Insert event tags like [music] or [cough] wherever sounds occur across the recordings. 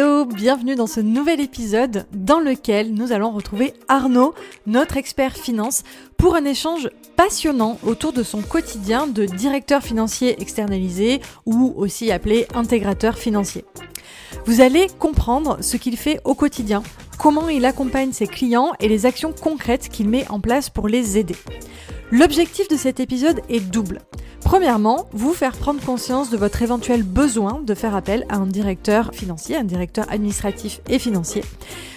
Bienvenue dans ce nouvel épisode dans lequel nous allons retrouver Arnaud, notre expert finance, pour un échange passionnant autour de son quotidien de directeur financier externalisé ou aussi appelé intégrateur financier. Vous allez comprendre ce qu'il fait au quotidien, comment il accompagne ses clients et les actions concrètes qu'il met en place pour les aider. L'objectif de cet épisode est double. Premièrement, vous faire prendre conscience de votre éventuel besoin de faire appel à un directeur financier, un directeur administratif et financier.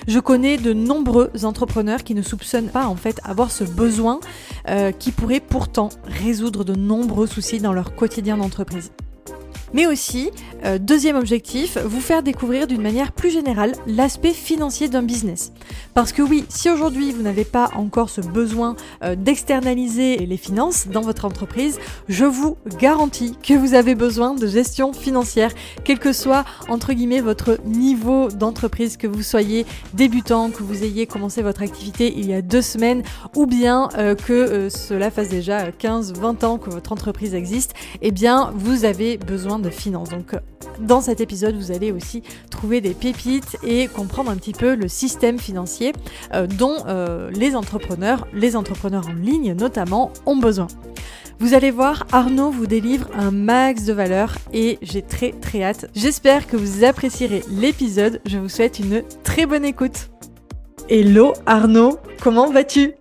Je connais de nombreux entrepreneurs qui ne soupçonnent pas en fait avoir ce besoin euh, qui pourrait pourtant résoudre de nombreux soucis dans leur quotidien d'entreprise mais aussi, euh, deuxième objectif, vous faire découvrir d'une manière plus générale l'aspect financier d'un business. Parce que oui, si aujourd'hui vous n'avez pas encore ce besoin euh, d'externaliser les finances dans votre entreprise, je vous garantis que vous avez besoin de gestion financière, quel que soit entre guillemets votre niveau d'entreprise, que vous soyez débutant, que vous ayez commencé votre activité il y a deux semaines, ou bien euh, que cela fasse déjà 15, 20 ans que votre entreprise existe, eh bien vous avez besoin de finances. Donc dans cet épisode, vous allez aussi trouver des pépites et comprendre un petit peu le système financier euh, dont euh, les entrepreneurs, les entrepreneurs en ligne notamment, ont besoin. Vous allez voir, Arnaud vous délivre un max de valeur et j'ai très très hâte. J'espère que vous apprécierez l'épisode. Je vous souhaite une très bonne écoute. Hello Arnaud, comment vas-tu?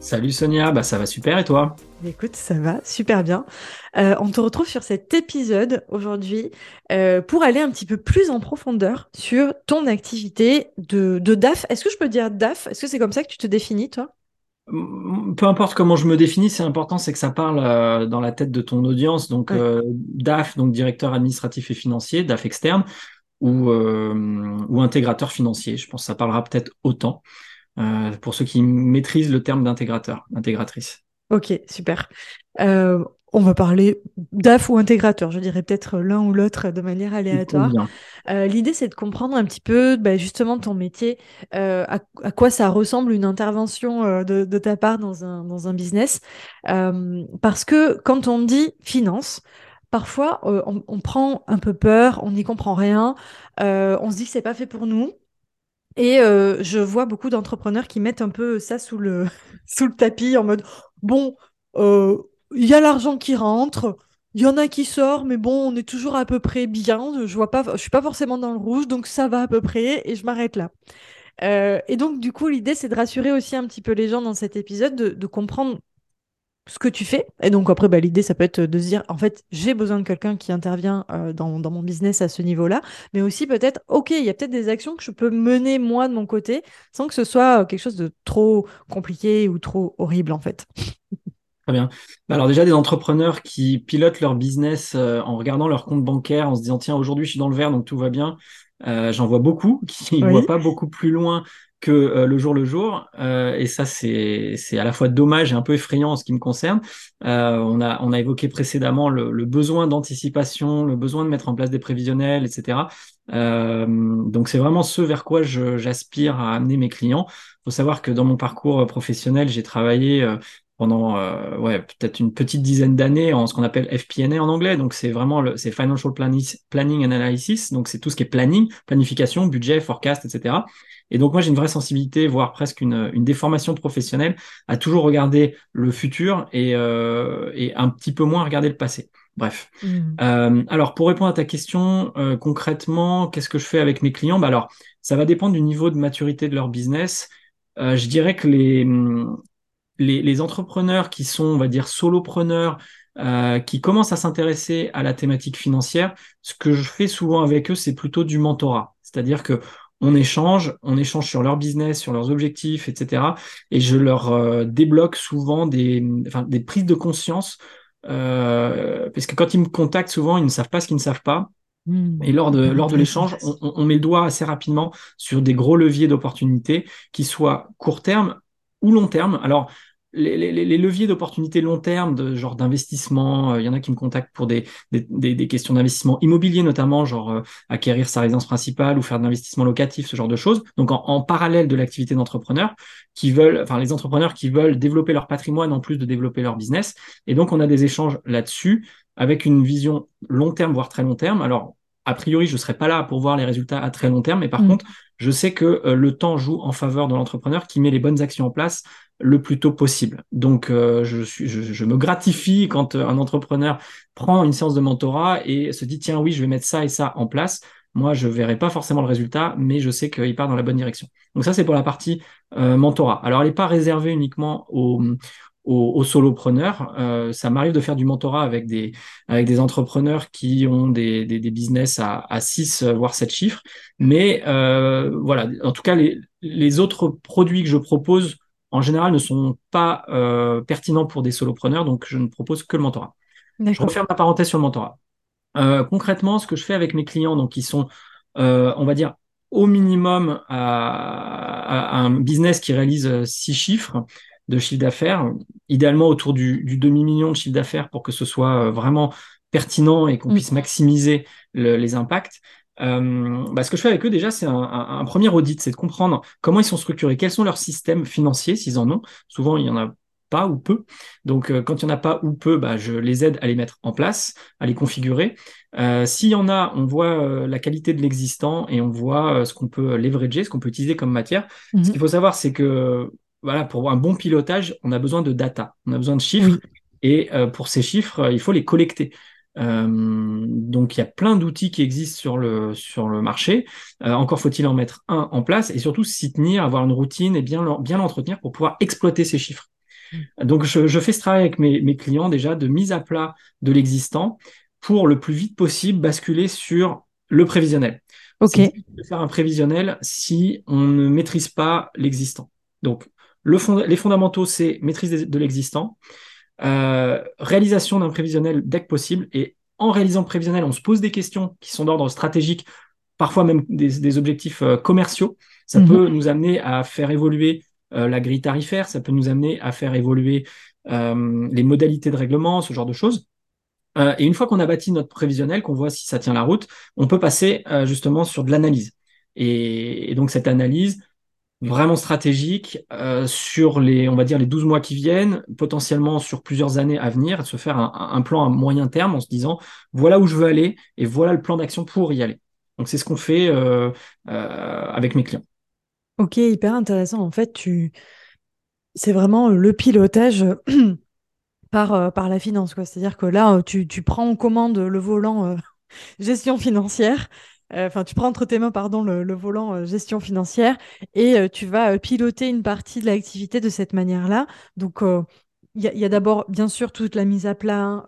Salut Sonia, bah ça va super et toi? Écoute, ça va super bien. Euh, on te retrouve sur cet épisode aujourd'hui euh, pour aller un petit peu plus en profondeur sur ton activité de, DAF. Est-ce que je peux dire DAF? Est-ce que c'est comme ça que tu te définis, toi? Peu importe comment je me définis, c'est important, c'est que ça parle euh, dans la tête de ton audience. Donc DAF, donc directeur administratif et financier, DAF externe, ou, ou intégrateur financier. Je pense que ça parlera peut-être autant pour ceux qui maîtrisent le terme d'intégrateur, intégratrice. Ok, super. Euh, on va parler DAF ou intégrateur, je dirais peut-être l'un ou l'autre de manière aléatoire. Euh, l'idée, c'est de comprendre un petit peu bah, justement ton métier, euh, à, quoi ça ressemble une intervention de, ta part dans un, dans un business. parce que quand on dit finance, parfois on, on, prend un peu peur, on n'y comprend rien, on se dit que c'est pas fait pour nous. Et je vois beaucoup d'entrepreneurs qui mettent un peu ça sous le, [laughs] sous le tapis en mode bon, euh, il y a l'argent qui rentre, il y en a qui sort, mais bon, on est toujours à peu près bien. Je vois pas, je suis pas forcément dans le rouge, donc ça va à peu près, et je m'arrête là. Euh, et donc, du coup, l'idée, c'est de rassurer aussi un petit peu les gens dans cet épisode, de, comprendre ce que tu fais. Et donc, après, bah, l'idée, ça peut être de se dire, en fait, j'ai besoin de quelqu'un qui intervient euh, dans, dans, mon business à ce niveau-là, mais aussi peut-être, OK, il y a peut-être des actions que je peux mener moi de mon côté sans que ce soit quelque chose de trop compliqué ou trop horrible, en fait. Très bien. Bah, alors déjà des entrepreneurs qui pilotent leur business euh, en regardant leur compte bancaire, en se disant tiens aujourd'hui je suis dans le vert donc tout va bien. Euh, J'en vois beaucoup qui [laughs] ne voient pas beaucoup plus loin que euh, le jour le jour euh, et ça c'est à la fois dommage et un peu effrayant en ce qui me concerne. on a on a évoqué précédemment le, le besoin d'anticipation, le besoin de mettre en place des prévisionnels, etc. donc c'est vraiment ce vers quoi j'aspire à amener mes clients. Il faut savoir que dans mon parcours professionnel, j'ai travaillé pendant euh, ouais, peut-être une petite dizaine d'années en ce qu'on appelle FP&A en anglais. Donc c'est vraiment le, c'est Financial Planning Analysis. Donc c'est tout ce qui est planning, planification, budget, forecast, etc. Et donc moi j'ai une vraie sensibilité, voire presque une, une déformation professionnelle à toujours regarder le futur et, euh, et un petit peu moins regarder le passé. Bref. Mmh. Euh, alors pour répondre à ta question euh, concrètement, qu'est-ce que je fais avec mes clients? Bah alors ça va dépendre du niveau de maturité de leur business. Euh, je dirais que les, les, entrepreneurs qui sont, on va dire, solopreneurs, euh, qui commencent à s'intéresser à la thématique financière, ce que je fais souvent avec eux, c'est plutôt du mentorat. C'est-à-dire que on échange, on échange sur leur business, sur leurs objectifs, etc. Et je leur euh, débloque souvent des, enfin, des prises de conscience, euh, parce que quand ils me contactent, souvent, ils ne savent pas ce qu'ils ne savent pas. Mmh. et lors de, lors de l'échange, on, on, met le doigt assez rapidement sur des gros leviers d'opportunités qui soient court terme ou long terme. Alors, les, leviers d'opportunité long terme, de genre d'investissement, il euh, y en a qui me contactent pour des, des, questions d'investissement immobilier notamment, genre euh, acquérir sa résidence principale ou faire de l'investissement locatif, ce genre de choses. Donc en, parallèle de l'activité d'entrepreneur, qui veulent, enfin les entrepreneurs qui veulent développer leur patrimoine en plus de développer leur business. Et donc on a des échanges là-dessus avec une vision long terme, voire très long terme. Alors a priori, je ne serai pas là pour voir les résultats à très long terme, mais par mm. contre, je sais que euh, le temps joue en faveur de l'entrepreneur qui met les bonnes actions en place le plus tôt possible. Donc, euh, je, suis, je, me gratifie quand euh, un entrepreneur prend une séance de mentorat et se dit, tiens, oui, je vais mettre ça et ça en place. Moi, je verrai pas forcément le résultat, mais je sais qu'il part dans la bonne direction. Donc ça, c'est pour la partie mentorat. Alors, elle n'est pas réservée uniquement aux, aux, solopreneurs. Euh, ça m'arrive de faire du mentorat avec des, avec des entrepreneurs qui ont des, des, des business à, à 6, euh, voire 7 chiffres. Mais euh, voilà, en tout cas, les, les autres produits que je propose, en général, ne sont pas euh, pertinents pour des solopreneurs, donc je ne propose que le mentorat. Je referme ma parenthèse sur le mentorat. Euh, concrètement, ce que je fais avec mes clients, donc qui sont, euh, on va dire, au minimum à, à, un business qui réalise six chiffres, de chiffre d'affaires, idéalement autour du, demi-million de chiffre d'affaires pour que ce soit euh, vraiment pertinent et qu'on mm. puisse maximiser les impacts. Euh, bah, ce que je fais avec eux déjà, c'est un, premier audit, c'est de comprendre comment ils sont structurés, quels sont leurs systèmes financiers, s'ils en ont. Souvent, il y en a pas ou peu. Donc, euh, quand il y en a pas ou peu, bah, je les aide à les mettre en place, à les configurer. S'il y en a, on voit la qualité de l'existant et on voit ce qu'on peut leverager, ce qu'on peut utiliser comme matière. Ce mm-hmm. qu'il faut savoir, c'est que voilà, pour un bon pilotage, on a besoin de data, on a besoin de chiffres. Et euh, pour ces chiffres, euh, il faut les collecter. Euh, donc il y a plein d'outils qui existent sur le sur le marché. encore faut-il en mettre un en place et surtout s'y tenir, avoir une routine et bien bien l'entretenir pour pouvoir exploiter ces chiffres. Mm. Donc je, je, fais ce travail avec mes, mes clients déjà de mise à plat de l'existant pour le plus vite possible basculer sur le prévisionnel. Ok. De faire un prévisionnel si on ne maîtrise pas l'existant. Donc les fondamentaux, c'est maîtrise de, l'existant, euh, réalisation d'un prévisionnel dès que possible. Et en réalisant le prévisionnel, on se pose des questions qui sont d'ordre stratégique, parfois même des, objectifs euh, commerciaux. Ça mhm. peut nous amener à faire évoluer euh, la grille tarifaire, ça peut nous amener à faire évoluer les modalités de règlement, ce genre de choses. et une fois qu'on a bâti notre prévisionnel, qu'on voit si ça tient la route, on peut passer justement sur de l'analyse. et, donc cette analyse, vraiment stratégique euh, sur les, on va dire, les 12 mois qui viennent, potentiellement sur plusieurs années à venir, de se faire un, plan à moyen terme en se disant, voilà où je veux aller et voilà le plan d'action pour y aller. Donc c'est ce qu'on fait euh, euh, avec mes clients. Ok, hyper intéressant. En fait, tu... c'est vraiment le pilotage [clears throat] par, par la finance. C'est-à-dire que là, tu, tu, prends en commande le volant [laughs] gestion financière enfin, tu prends entre tes mains, pardon, le, volant euh, gestion financière et euh, tu vas piloter une partie de l'activité de cette manière-là. Donc, il y a, d'abord, bien sûr, toute la mise à plat,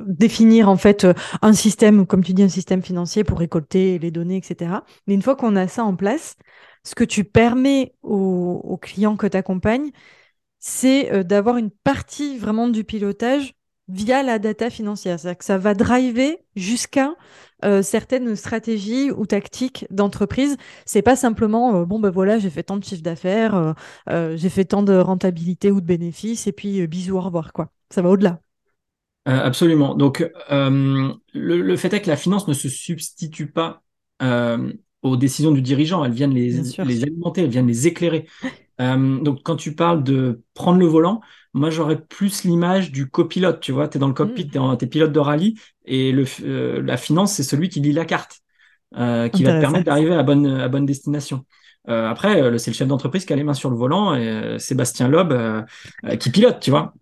définir en fait un système, comme tu dis, un système financier pour récolter les données, etc. Mais une fois qu'on a ça en place, ce que tu permets aux, aux clients que tu accompagnes, c'est d'avoir une partie vraiment du pilotage via la data financière. C'est-à-dire que ça va driver jusqu'à euh, certaines stratégies ou tactiques d'entreprise. C'est pas simplement euh, bon ben voilà j'ai fait tant de chiffre d'affaires, euh, j'ai fait tant de rentabilité ou de bénéfices et puis bisous au revoir quoi. Ça va au-delà. absolument. Donc le, fait est que la finance ne se substitue pas aux décisions du dirigeant. Elles viennent les, les alimenter, elles viennent les éclairer. donc quand tu parles de prendre le volant, moi, j'aurais plus l'image du copilote, tu vois. Tu es dans le cockpit, mm. tu es, pilote de rallye, et le, euh, la finance, c'est celui qui lit la carte, euh, qui va te permettre d'arriver à bonne, à bonne destination. Euh, après, euh, c'est le chef d'entreprise qui a les mains sur le volant, et euh, Sébastien Loeb qui pilote, tu vois.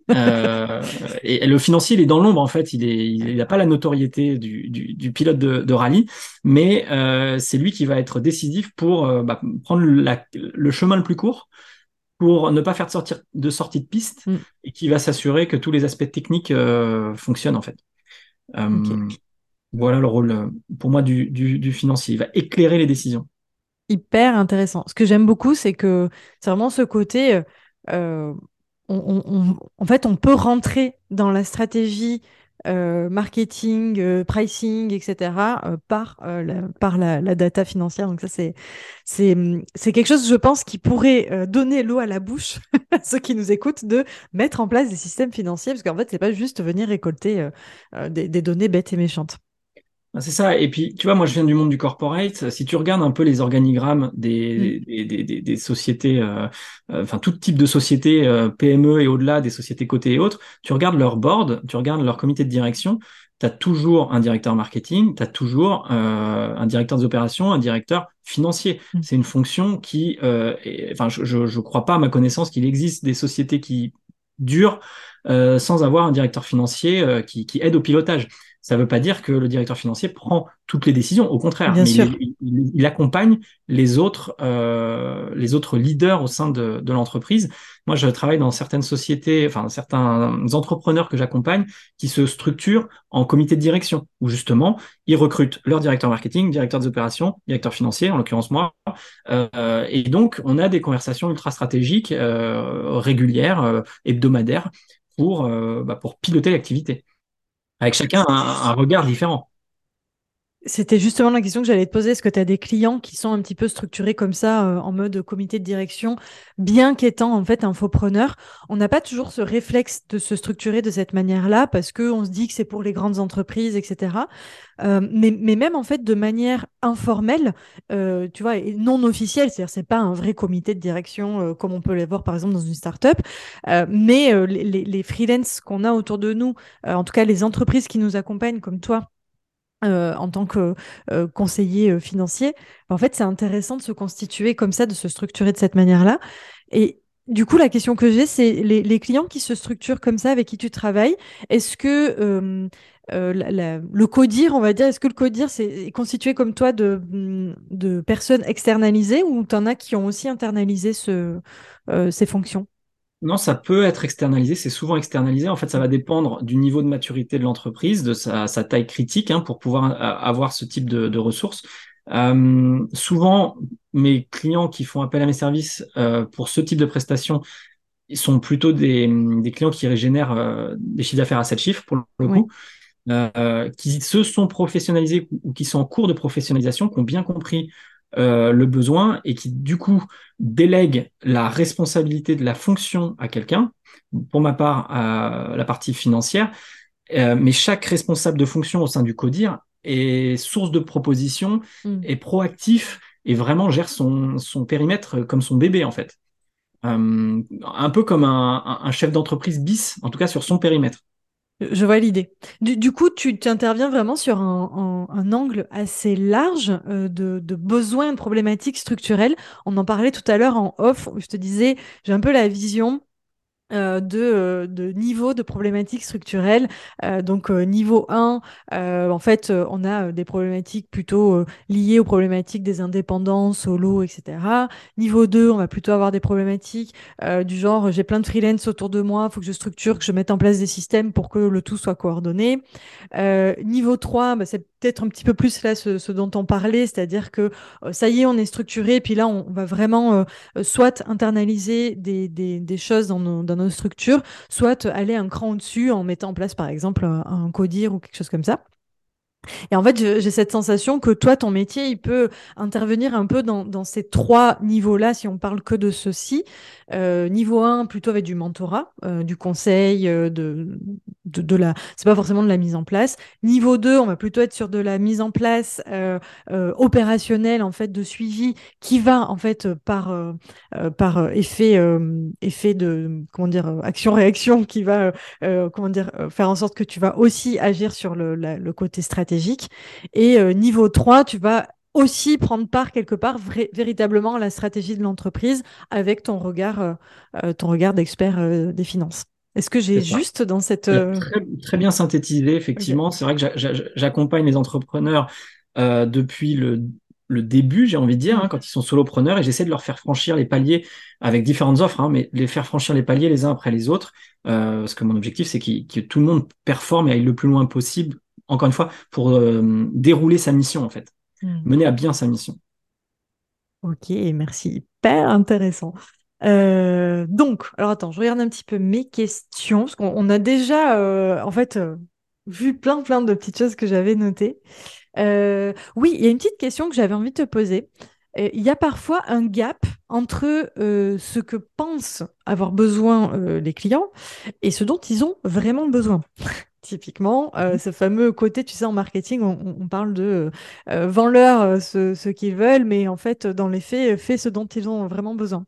Et, et, le financier, il est dans l'ombre, en fait. Il est, il n'a pas la notoriété du, du, du pilote de, de, rallye, mais c'est lui qui va être décisif pour bah, prendre la, le chemin le plus court pour ne pas faire de, sortir, de sortie de piste mm. et qui va s'assurer que tous les aspects techniques euh, fonctionnent en fait. Euh, voilà le rôle euh, pour moi du, du, financier. Il va éclairer les décisions. Hyper intéressant. Ce que j'aime beaucoup, c'est que c'est vraiment ce côté. on, en fait, on peut rentrer dans la stratégie marketing, pricing, etc., par, la, par la, data financière. Donc ça, c'est, c'est, quelque chose, je pense, qui pourrait donner l'eau à la bouche [laughs] à ceux qui nous écoutent de mettre en place des systèmes financiers, parce qu'en fait, c'est pas juste venir récolter des données bêtes et méchantes. Ah, c'est ça. Et puis, tu vois, moi, je viens du monde du corporate. Si tu regardes un peu les organigrammes des, mm. des, des, des, sociétés, euh, euh, enfin, tout type de sociétés, euh, PME et au-delà, des sociétés cotées et autres, tu regardes leur board, tu regardes leur comité de direction, tu as toujours un directeur marketing, tu as toujours un directeur des opérations, un directeur financier. Mm. C'est une fonction qui, enfin, je ne crois pas à ma connaissance qu'il existe des sociétés qui durent sans avoir un directeur financier qui, qui aide au pilotage. Ça ne veut pas dire que le directeur financier prend toutes les décisions. Au contraire, Il, accompagne les autres, euh, les autres leaders au sein de, l'entreprise. Moi, je travaille dans certaines sociétés, enfin certains entrepreneurs que j'accompagne, qui se structurent en comité de direction, où justement ils recrutent leur directeur marketing, directeur des opérations, directeur financier, en l'occurrence moi. Euh, et donc, on a des conversations ultra stratégiques, euh, régulières, hebdomadaires, pour, bah, pour piloter l'activité avec chacun un, regard différent. C'était justement la question que j'allais te poser. Est-ce que tu as des clients qui sont un petit peu structurés comme ça, euh, en mode comité de direction, bien qu'étant en fait infopreneur On n'a pas toujours ce réflexe de se structurer de cette manière-là parce qu'on se dit que c'est pour les grandes entreprises, etc. Euh, mais, mais, même en fait de manière informelle, euh, tu vois, et non officielle, c'est-à-dire c'est pas un vrai comité de direction comme on peut les voir par exemple dans une start-up, mais les, les, les freelances qu'on a autour de nous, en tout cas les entreprises qui nous accompagnent comme toi, euh, en tant que euh, conseiller euh, financier, en fait, c'est intéressant de se constituer comme ça, de se structurer de cette manière-là. Et du coup, la question que j'ai, c'est les, clients qui se structurent comme ça, avec qui tu travailles, est-ce que le codir, on va dire, est-ce que le codir c'est constitué comme toi de, personnes externalisées ou tu en as qui ont aussi internalisé ce, ces fonctions? Non, ça peut être externalisé, c'est souvent externalisé. En fait, ça va dépendre du niveau de maturité de l'entreprise, de sa, taille critique, hein, pour pouvoir euh, avoir ce type de, ressources. Euh, souvent, mes clients qui font appel à mes services euh, pour ce type de prestations, ils sont plutôt des, clients qui régénèrent des chiffres d'affaires à 7 chiffres, pour le coup, qui se sont professionnalisés ou qui sont en cours de professionnalisation, qui ont bien compris euh, le besoin et qui du coup délègue la responsabilité de la fonction à quelqu'un, pour ma part à la partie financière, euh, mais chaque responsable de fonction au sein du CODIR est source de propositions, mm. est proactif et vraiment gère son, son périmètre comme son bébé en fait. Euh, un peu comme un, un chef d'entreprise bis, en tout cas sur son périmètre. Je vois l'idée. Du, coup, tu interviens vraiment sur un, angle assez large euh, de, de, besoins, de problématiques structurelles. On en parlait tout à l'heure en off, où je te disais, j'ai un peu la vision euh, de, euh, de niveau de problématiques structurelles. Euh, donc niveau 1, en fait, on a des problématiques plutôt liées aux problématiques des indépendants, solo, etc. Niveau 2, on va plutôt avoir des problématiques du genre j'ai plein de freelance autour de moi, il faut que je structure, que je mette en place des systèmes pour que le tout soit coordonné. niveau 3, bah, c'est peut-être un petit peu plus là ce, dont on parlait, c'est-à-dire que ça y est, on est structuré, puis là, on, va vraiment soit internaliser des, choses dans nos, dans nos structures, soit aller un cran au-dessus en mettant en place par exemple un, codir ou quelque chose comme ça. Et en fait, j'ai cette sensation que toi, ton métier, il peut intervenir un peu dans, ces trois niveaux-là, si on parle que de ceci. Euh, niveau 1, plutôt avec du mentorat, euh, du conseil, euh, de, de, la... C'est pas forcément de la mise en place. Niveau 2, on va plutôt être sur de la mise en place opérationnelle, en fait, de suivi, qui va, en fait, par, par effet, effet de, comment dire, action-réaction, qui va, comment dire, faire en sorte que tu vas aussi agir sur le côté stratégique. Et niveau 3, tu vas aussi prendre part quelque part véritablement à la stratégie de l'entreprise avec ton regard, euh, euh, ton regard d'expert euh, des finances. Est-ce que j'ai juste dans cette... Très, bien synthétisé, effectivement. C'est vrai que j'accompagne les entrepreneurs depuis le, le, début, j'ai envie de dire, hein, mm. quand ils sont solopreneurs, et j'essaie de leur faire franchir les paliers avec différentes offres, hein, mais les faire franchir les paliers les uns après les autres, parce que mon objectif, c'est que tout le monde performe et aille le plus loin possible, encore une fois, pour dérouler sa mission, en fait. Hmm. mener à bien sa mission. Ok, merci. Hyper intéressant. Euh, donc, alors attends, je regarde un petit peu mes questions, parce qu'on a déjà, euh, en fait, euh, vu plein plein de petites choses que j'avais notées. oui, il y a une petite question que j'avais envie de te poser. Il y a parfois un gap entre ce que pensent avoir besoin les clients et ce dont ils ont vraiment besoin. Typiquement, euh, ce fameux côté, tu sais, en marketing, on, parle de euh, vends-leur euh, ce, qu'ils veulent, mais en fait, dans les faits, fais ce dont ils ont vraiment besoin.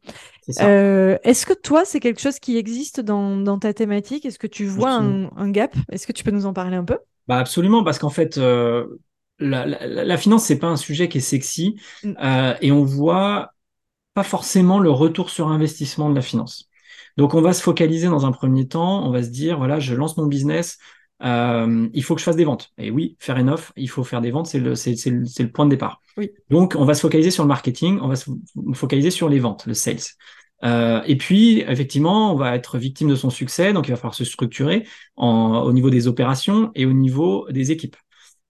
Est-ce que toi, c'est quelque chose qui existe dans, ta thématique? Est-ce que tu vois un, gap? Est-ce que tu peux nous en parler un peu? Bah Absolument, parce qu'en fait, la, la, finance, c'est pas un sujet qui est sexy, mm. et on voit pas forcément le retour sur investissement de la finance. Donc, on va se focaliser dans un premier temps, on va se dire, voilà, je lance mon business, euh, il faut que je fasse des ventes. Et oui, faire une offre, il faut faire des ventes, c'est le, c'est, le, c'est le point de départ. Oui. Donc, on va se focaliser sur le marketing, on va se focaliser sur les ventes, le sales. Euh, et puis, effectivement, on va être victime de son succès, donc il va falloir se structurer en, au niveau des opérations et au niveau des équipes.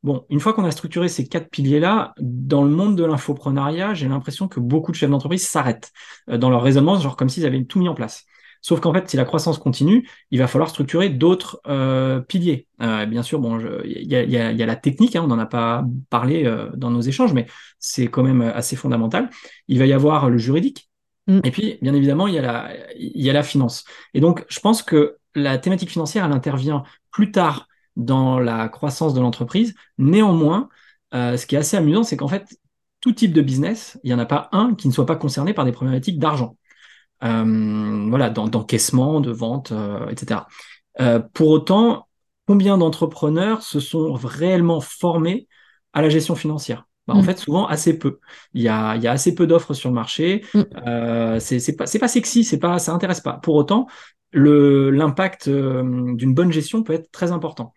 Bon, une fois qu'on a structuré ces quatre piliers-là, dans le monde de l'infoprenariat, j'ai l'impression que beaucoup de chefs d'entreprise s'arrêtent euh, dans leur raisonnement, genre comme s'ils avaient tout mis en place. Sauf qu'en fait, si la croissance continue, il va falloir structurer d'autres euh, piliers. Euh, bien sûr, bon, il y a, y, a, y a, la technique, hein, on n'en a pas parlé euh, dans nos échanges, mais c'est quand même assez fondamental. Il va y avoir le juridique. Mm. Et puis, bien évidemment, il y, a la, il y a la finance. Et donc, je pense que la thématique financière, elle intervient plus tard dans la croissance de l'entreprise. Néanmoins, ce qui est assez amusant, c'est qu'en fait, tout type de business, il n'y en a pas un qui ne soit pas concerné par des problématiques d'argent. Euh, voilà, d'encaissement, de vente, euh, etc. Euh, pour autant, combien d'entrepreneurs se sont réellement formés à la gestion financière? Bah, En mm. fait, souvent assez peu. Il y a, il y a assez peu d'offres sur le marché. Mm. Euh, c'est pas, pas sexy, c'est pas, ça intéresse pas. Pour autant, l'impact d'une bonne gestion peut être très important.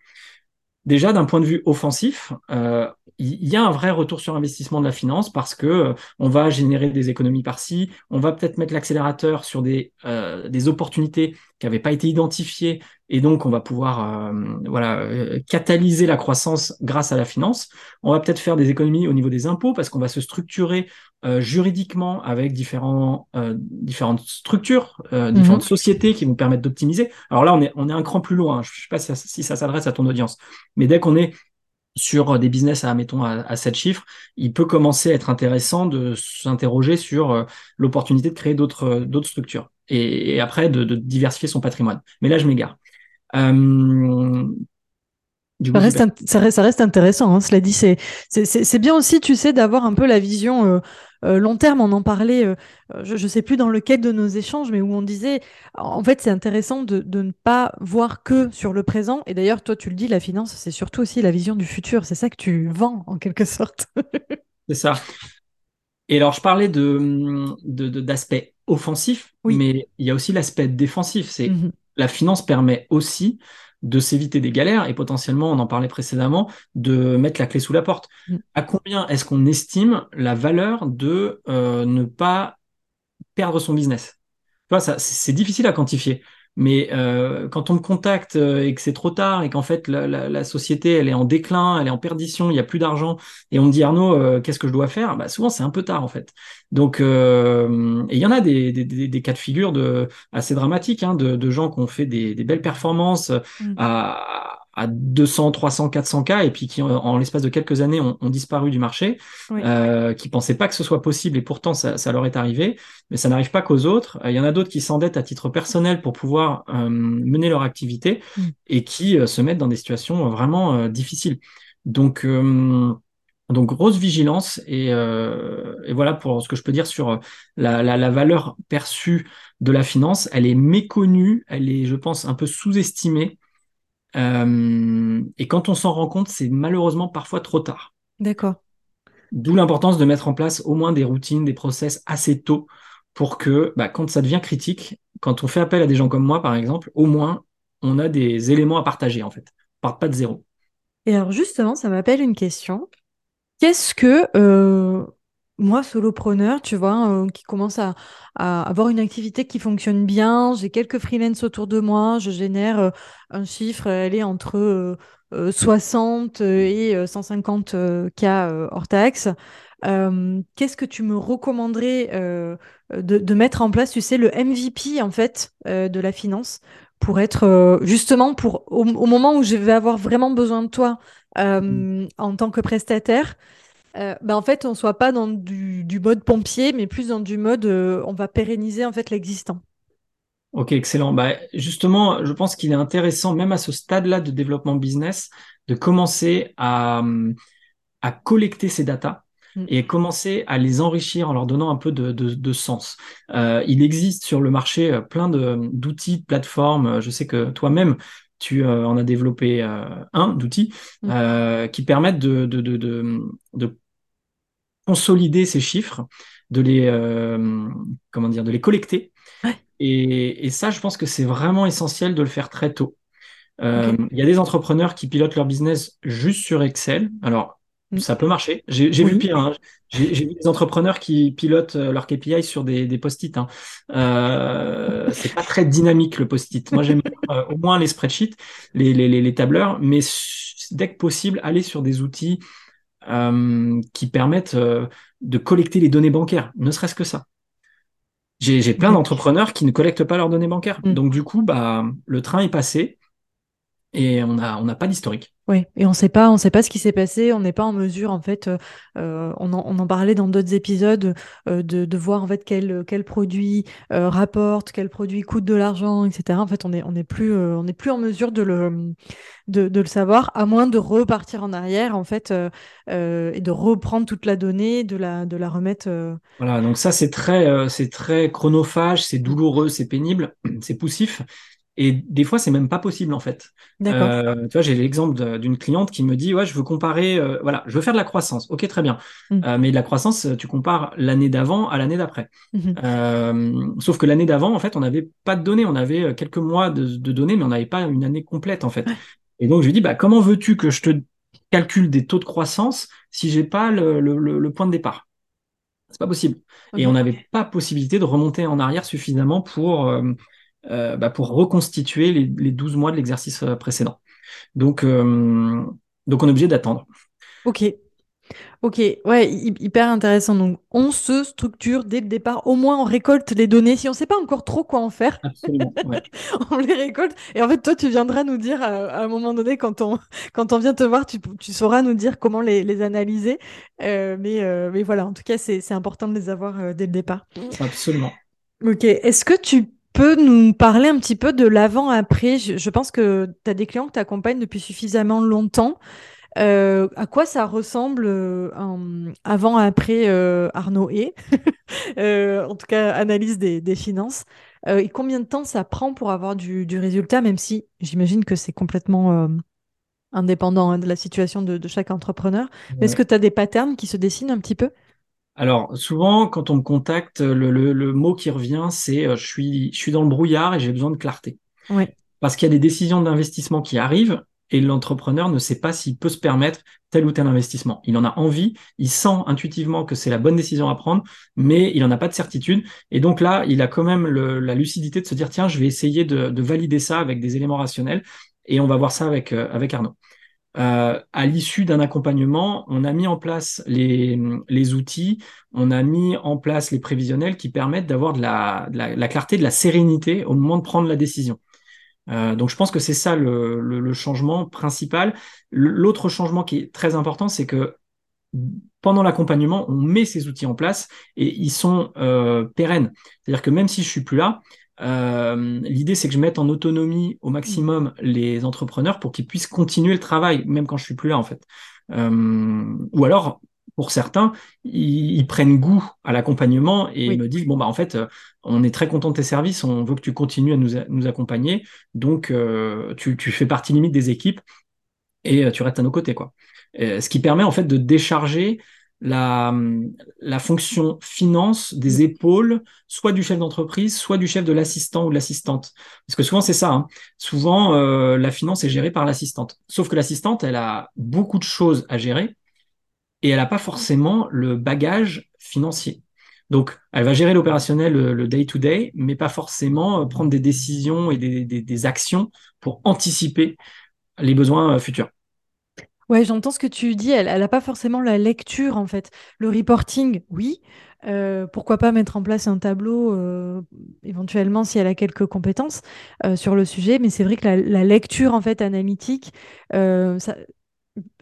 Déjà, d'un point de vue offensif, euh, il y a un vrai retour sur investissement de la finance parce que euh, on va générer des économies par-ci, on va peut-être mettre l'accélérateur sur des, euh, des opportunités qui n'avaient pas été identifiées et donc on va pouvoir euh, voilà euh, catalyser la croissance grâce à la finance. On va peut-être faire des économies au niveau des impôts parce qu'on va se structurer euh, juridiquement avec différents différentes structures, différentes mhm. sociétés qui vont permettre d'optimiser. Alors là, on est on est un cran plus loin. Je ne sais pas si, si ça s'adresse à ton audience, mais dès qu'on est sur des business à, mettons, à, à 7 chiffres, il peut commencer à être intéressant de s'interroger sur euh, l'opportunité de créer d'autres euh, d'autres structures et, après de, de, diversifier son patrimoine. Mais là, je m'égare. Euh, ça, reste ça, reste, ça, reste, intéressant, hein, cela dit. C'est bien aussi, tu sais, d'avoir un peu la vision euh, euh, long terme. On en parlait, euh, je ne sais plus dans lequel de nos échanges, mais où on disait, en fait, c'est intéressant de, de, ne pas voir que sur le présent. Et d'ailleurs, toi, tu le dis, la finance, c'est surtout aussi la vision du futur. C'est ça que tu vends, en quelque sorte. [laughs] c'est ça. Et alors, je parlais de d'aspect offensif, mais il y a aussi l'aspect défensif. C'est mmh la finance permet aussi de s'éviter des galères et potentiellement, on en parlait précédemment, de mettre la clé sous la porte. Mm. À combien est-ce qu'on estime la valeur de euh, ne pas perdre son business? C'est difficile à quantifier. Mais euh, quand on me contacte euh, et que c'est trop tard et qu'en fait la, la, la, société elle est en déclin, elle est en perdition, il n'y a plus d'argent et on me dit Arnaud, euh, qu'est-ce que je dois faire? Bah, Souvent c'est un peu tard en fait. Donc euh, et il y en a des, des, des, des, cas de figure de, assez dramatiques hein, de, de gens qui ont fait des, belles performances mmh. à à 200, 300, 400 cas et puis qui en, l'espace de quelques années ont, disparu du marché, euh, qui pensaient pas que ce soit possible et pourtant ça, ça leur est arrivé, mais ça n'arrive pas qu'aux autres. Euh, il y en a d'autres qui s'endettent à titre personnel pour pouvoir euh, mener leur activité mm. et qui euh, se mettent dans des situations vraiment difficiles. Donc donc grosse vigilance et, et, voilà pour ce que je peux dire sur la, la, la, valeur perçue de la finance. Elle est méconnue, elle est, je pense, un peu sous-estimée euh, et quand on s'en rend compte, c'est malheureusement parfois trop tard. D'accord. D'où l'importance de mettre en place au moins des routines, des process assez tôt pour que bah, quand ça devient critique, quand on fait appel à des gens comme moi, par exemple, au moins on a des éléments à partager en fait. On part pas de zéro. Et alors justement, ça m'appelle une question. Qu'est-ce que euh, moi, solopreneur, tu vois, euh, qui commence à, avoir une activité qui fonctionne bien, j'ai quelques freelances autour de moi, je génère euh, un chiffre, elle est entre 60 euh, et 150 k hors taxe. Qu'est-ce que tu me recommanderais de, de, mettre en place, tu sais, le MVP en fait de la finance pour être justement pour au, moment où je vais avoir vraiment besoin de toi mm. en tant que prestataire, ben en fait, on soit pas dans du, du, mode pompier, mais plus dans du mode on va pérenniser en fait l'existant. Ok, excellent. Bah, justement, je pense qu'il est intéressant, même à ce stade-là de développement business, de commencer à, à collecter ces datas mm. et commencer à les enrichir en leur donnant un peu de, de, sens. Euh, il existe sur le marché euh, plein d'outils, de, plateformes. Je sais que toi-même, tu euh, en as développé un d'outils mm. qui permettent de, de, consolider ces chiffres, de les, comment dire, de les collecter et, ça, je pense que c'est vraiment essentiel de le faire très tôt. Euh, il y a des entrepreneurs qui pilotent leur business juste sur Excel. Alors, mm. ça peut marcher. J'ai vu pire. Hein. J'ai vu des entrepreneurs qui pilotent euh, leur KPI sur des, des post-it. Hein. Euh, c'est pas très dynamique le post-it. Moi, j'aime euh, au moins les spreadsheets, les, les, les, tableurs, mais dès que possible, aller sur des outils euh, qui permettent de collecter les données bancaires, ne serait-ce que ça. J'ai plein d'entrepreneurs qui ne collectent pas leurs données bancaires. Mm. Donc du coup, bah, le train est passé et on n'a on a pas d'historique. Oui, et on sait pas, on sait pas ce qui s'est passé, on n'est pas en mesure en fait, euh, euh, on, en, on, en, parlait dans d'autres épisodes euh, de, de, voir en fait quel, quel produit rapporte, quel produit coûte de l'argent, etc. En fait, on est on est plus on est plus en mesure de le de, de, le savoir, à moins de repartir en arrière en fait et de reprendre toute la donnée, de la de la remettre. Voilà, donc ça c'est très c'est très chronophage, c'est douloureux, c'est pénible, [clears throat] c'est poussif. Et des fois, c'est même pas possible en fait. Euh, tu vois, j'ai l'exemple d'une cliente qui me dit ouais, je veux comparer, euh, voilà, je veux faire de la croissance. Ok, très bien. Mm. Euh, mais de la croissance, tu compares l'année d'avant à l'année d'après. Euh, sauf que l'année d'avant, en fait, on n'avait pas de données. On avait euh, quelques mois de, de données, mais on n'avait pas une année complète en fait. Et donc je lui dis bah comment veux-tu que je te calcule des taux de croissance si j'ai pas le, le, le, point de départ? C'est pas possible. Et on n'avait pas possibilité de remonter en arrière suffisamment pour euh, bah, pour reconstituer les, les, 12 mois de l'exercice euh, précédent. Donc, euh, donc on est obligé d'attendre. Ok. Ok, ouais, hyper intéressant. Donc, on se structure dès le départ. Au moins, on récolte les données. Si on ne sait pas encore trop quoi en faire, Absolument, ouais. [laughs] on les récolte. Et en fait, toi, tu viendras nous dire à, un moment donné, quand on, quand on vient te voir, tu, tu sauras nous dire comment les, les analyser. Euh, mais, euh, mais voilà, en tout cas, c'est important de les avoir dès le départ. Absolument. Ok, est-ce que tu peux nous parler un petit peu de l'avant-après? Je, pense que tu as des clients que tu accompagnes depuis suffisamment longtemps. Euh, à quoi ça ressemble euh, avant-après euh, Arnaud [laughs] et En tout cas, analyse des, finances. et combien de temps ça prend pour avoir du, résultat, même si j'imagine que c'est complètement indépendant hein, de la situation de, chaque entrepreneur. Mais est-ce que tu as des patterns qui se dessinent un petit peu? Alors, souvent, quand on me contacte, le, mot qui revient, c'est euh, je, suis, je suis dans le brouillard et j'ai besoin de clarté. Parce qu'il y a des décisions d'investissement qui arrivent et l'entrepreneur ne sait pas s'il peut se permettre tel ou tel investissement. Il en a envie, il sent intuitivement que c'est la bonne décision à prendre, mais il n'en a pas de certitude. Et donc là, il a quand même la lucidité de se dire, tiens, je vais essayer de, valider ça avec des éléments rationnels et on va voir ça avec, euh, avec Arnaud. Euh, à l'issue d'un accompagnement, on a mis en place les, les, outils, on a mis en place les prévisionnels qui permettent d'avoir de la, clarté, de la sérénité au moment de prendre la décision. Euh, donc je pense que c'est ça le, le, changement principal. L'autre changement qui est très important, c'est que pendant l'accompagnement, on met ces outils en place et ils sont euh, pérennes. C'est-à-dire que même si je suis plus là, euh, L'idée, c'est que je mette en autonomie au maximum les entrepreneurs pour qu'ils puissent continuer le travail, même quand je suis plus là, en fait. Euh, ou alors, pour certains, ils, prennent goût à l'accompagnement et ils me disent bon bah en fait, euh, on est très content de tes services, on veut que tu continues à nous, nous accompagner, donc euh, tu, tu, fais partie limite des équipes et tu restes à nos côtés, quoi. ce qui permet en fait de décharger la, fonction finance des épaules, soit du chef d'entreprise, soit du chef de l'assistant ou de l'assistante. Parce que souvent, c'est ça. Hein. Souvent, euh, la finance est gérée par l'assistante. Sauf que l'assistante, elle a beaucoup de choses à gérer et elle n'a pas forcément le bagage financier. Donc, elle va gérer l'opérationnel, le day-to-day, mais pas forcément euh, prendre des décisions et des actions pour anticiper les besoins euh, futurs. Ouais, j'entends ce que tu dis. Elle n'a pas forcément la lecture, en fait. Le reporting, oui. Euh, pourquoi pas mettre en place un tableau, euh, éventuellement, si elle a quelques compétences euh, sur le sujet. Mais c'est vrai que la, lecture, en fait, analytique, ça,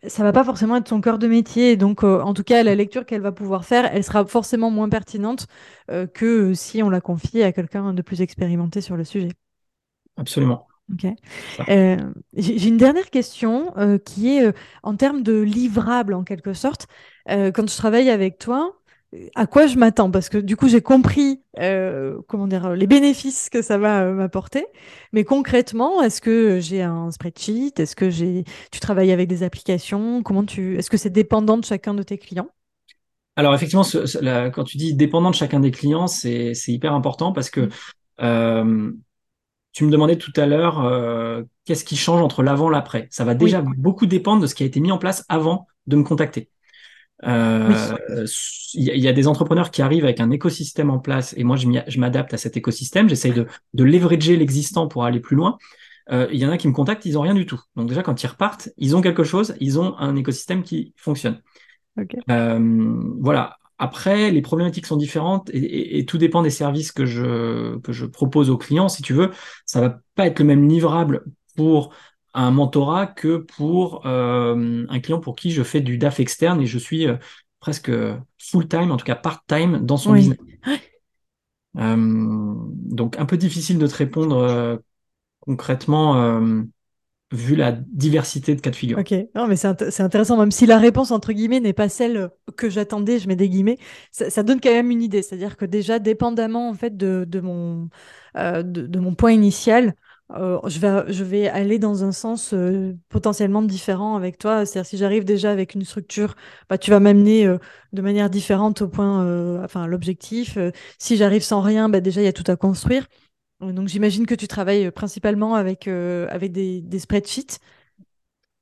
ça va pas forcément être son cœur de métier. Donc, en tout cas, la lecture qu'elle va pouvoir faire, elle sera forcément moins pertinente que si on la confie à quelqu'un de plus expérimenté sur le sujet. Absolument. Ok. Euh, j'ai une dernière question euh, qui est euh, en termes de livrable en quelque sorte. quand je travaille avec toi, à quoi je m'attends? Parce que du coup, j'ai compris comment dire les bénéfices que ça va m'apporter. Mais concrètement, est-ce que j'ai un spreadsheet? Est-ce que j'ai tu travailles avec des applications? Comment tu Est-ce que c'est dépendant de chacun de tes clients? Alors effectivement, quand tu dis dépendant de chacun des clients, c'est hyper important parce que mmh. Tu me demandais tout à l'heure euh, qu'est-ce qui change entre l'avant et l'après? Ça va déjà beaucoup dépendre de ce qui a été mis en place avant de me contacter. Euh, il y, a des entrepreneurs qui arrivent avec un écosystème en place et moi je m'adapte à cet écosystème. J'essaye de, de leverager l'existant pour aller plus loin. Euh, il y en a qui me contactent, ils ont rien du tout. Donc déjà quand ils repartent, ils ont quelque chose, ils ont un écosystème qui fonctionne. voilà. Après, les problématiques sont différentes et, tout dépend des services que je, que je propose aux clients. Si tu veux, ça va pas être le même livrable pour un mentorat que pour euh, un client pour qui je fais du DAF externe et je suis euh, presque full-time, en tout cas part-time dans son business. Euh, donc un peu difficile de te répondre concrètement vu la diversité de cas de figure. Ok, non, mais c'est intéressant, même si la réponse, entre guillemets, n'est pas celle que j'attendais, je mets des guillemets, ça, donne quand même une idée. C'est-à-dire que déjà, dépendamment en fait de, de mon, euh, de, mon point initial, euh, je, vais, je vais aller dans un sens euh, potentiellement différent avec toi. C'est-à-dire si j'arrive déjà avec une structure, bah, tu vas m'amener de manière différente au point, enfin l'objectif. si j'arrive sans rien, bah, déjà il y a tout à construire. Donc j'imagine que tu travailles euh, principalement avec, euh, avec des, des, spreadsheets.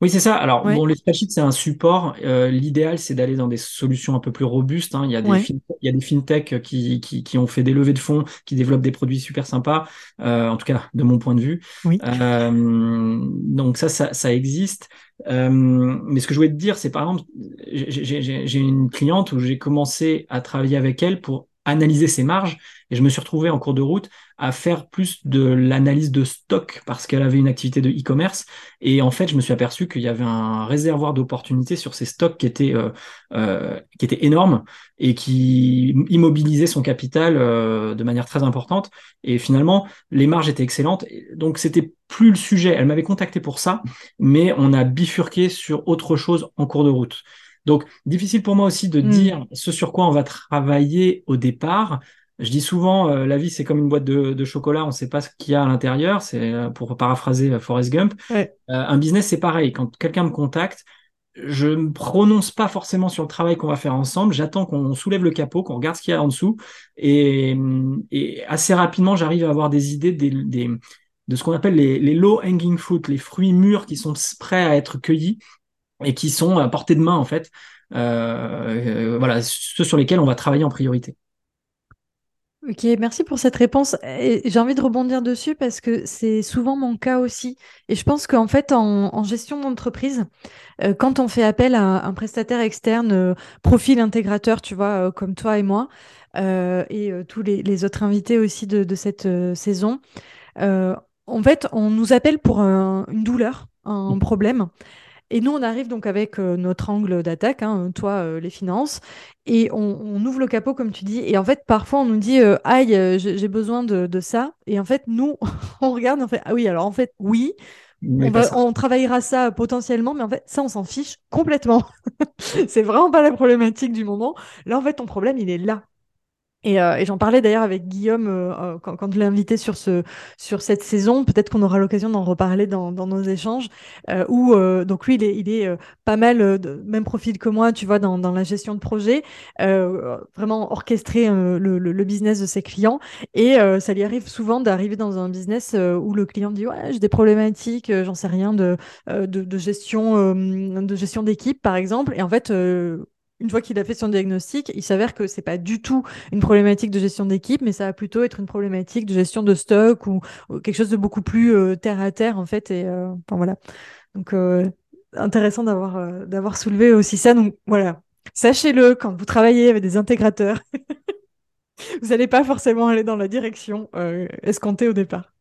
Oui, c'est ça. Alors, bon, les spreadsheets, c'est un support. Euh, l'idéal, c'est d'aller dans des solutions un peu plus robustes. Hein. Il, y a des il y a des fintechs qui, qui, qui, ont fait des levées de fonds, qui développent des produits super sympas, en tout cas, de mon point de vue. Oui. donc ça, ça, ça existe. mais ce que je voulais te dire, c'est par exemple, j'ai une cliente où j'ai commencé à travailler avec elle pour analyser ses marges et je me suis retrouvé en cours de route à faire plus de l'analyse de stock parce qu'elle avait une activité de e-commerce. Et en fait, je me suis aperçu qu'il y avait un réservoir d'opportunités sur ces stocks qui était, euh, euh, qui était énorme et qui immobilisait son capital euh, de manière très importante. Et finalement, les marges étaient excellentes. Donc, c'était plus le sujet. Elle m'avait contacté pour ça, mais on a bifurqué sur autre chose en cours de route. Donc, difficile pour moi aussi de hmm. dire ce sur quoi on va travailler au départ. Je dis souvent, euh, la vie c'est comme une boîte de, chocolat, on ne sait pas ce qu'il y a à l'intérieur. C'est euh, pour paraphraser euh, Forrest Gump. un business c'est pareil. Quand quelqu'un me contacte, je ne prononce pas forcément sur le travail qu'on va faire ensemble. J'attends qu'on soulève le capot, qu'on regarde ce qu'il y a en dessous, et, assez rapidement j'arrive à avoir des idées de ce qu'on appelle les, les low hanging fruit, les fruits mûrs qui sont prêts à être cueillis et qui sont à portée de main en fait. voilà, ceux sur lesquels on va travailler en priorité. Ok, merci pour cette réponse. J'ai envie de rebondir dessus parce que c'est souvent mon cas aussi. Et je pense qu'en fait, en, gestion d'entreprise, euh, quand on fait appel à un prestataire externe, euh, profil intégrateur, tu vois, euh, comme toi et moi, et tous les, autres invités aussi de, cette saison, en fait, on nous appelle pour une douleur, un problème. Et nous, on arrive donc avec euh, notre angle d'attaque, hein, toi, euh, les finances, et on, ouvre le capot, comme tu dis. Et en fait, parfois, on nous dit euh, Aïe, j'ai besoin de, ça. Et en fait, nous, [laughs] on regarde, on fait Ah oui, alors en fait, oui. On, travaillera ça potentiellement, mais en fait, ça, on s'en fiche complètement. [laughs] c'est vraiment pas la problématique du moment. Là, en fait, ton problème, il est là. Euh, et, j'en parlais d'ailleurs avec Guillaume euh, euh, quand, quand, je l'ai invité sur, ce, sur cette saison. Peut-être qu'on aura l'occasion d'en reparler dans, dans, nos échanges. où donc lui, il est, il est pas mal de même profil que moi, tu vois, dans, dans la gestion de projet, vraiment orchestrer le, le, business de ses clients. Et ça lui arrive souvent d'arriver dans un business où le client dit ouais, j'ai des problématiques, j'en sais rien de, de, de gestion de gestion d'équipe par exemple. Et en fait une fois qu'il a fait son diagnostic, il s'avère que c'est pas du tout une problématique de gestion d'équipe, mais ça va plutôt être une problématique de gestion de stock ou, quelque chose de beaucoup plus euh, terre à terre en fait. Et euh, voilà. Donc euh, intéressant d'avoir d'avoir soulevé aussi ça. Donc voilà, sachez-le quand vous travaillez avec des intégrateurs, [laughs] vous n'allez pas forcément aller dans la direction escomptée au départ.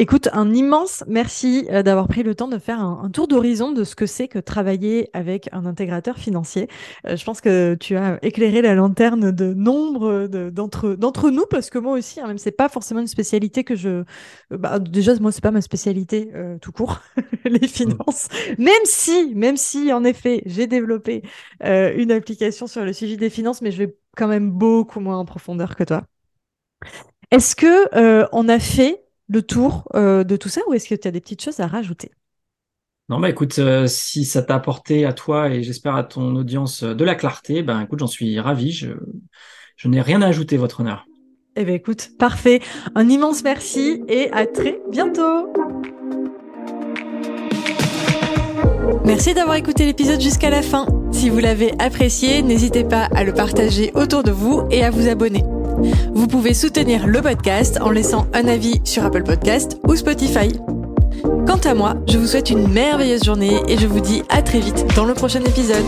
Écoute, un immense merci euh, d'avoir pris le temps de faire un, tour d'horizon de ce que c'est que travailler avec un intégrateur financier. Euh, je pense que tu as éclairé la lanterne de nombre d'entre d'entre nous, parce que moi aussi, hein, même c'est pas forcément une spécialité que je. Euh, bah, déjà, moi, c'est pas ma spécialité tout court, [laughs] les finances. Même si, même si, en effet, j'ai développé une application sur le suivi des finances, mais je vais quand même beaucoup moins en profondeur que toi. Est-ce que on a fait le tour euh, de tout ça ou est-ce que tu as des petites choses à rajouter? Non, bah écoute, euh, si ça t'a apporté à toi et j'espère à ton audience euh, de la clarté, ben écoute, j'en suis ravi. Je, je n'ai rien à ajouter, votre honneur. Eh bien écoute, parfait. Un immense merci et à très bientôt. Merci d'avoir écouté l'épisode jusqu'à la fin. Si vous l'avez apprécié, n'hésitez pas à le partager autour de vous et à vous abonner. Vous pouvez soutenir le podcast en laissant un avis sur Apple Podcast ou Spotify. Quant à moi, je vous souhaite une merveilleuse journée et je vous dis à très vite dans le prochain épisode.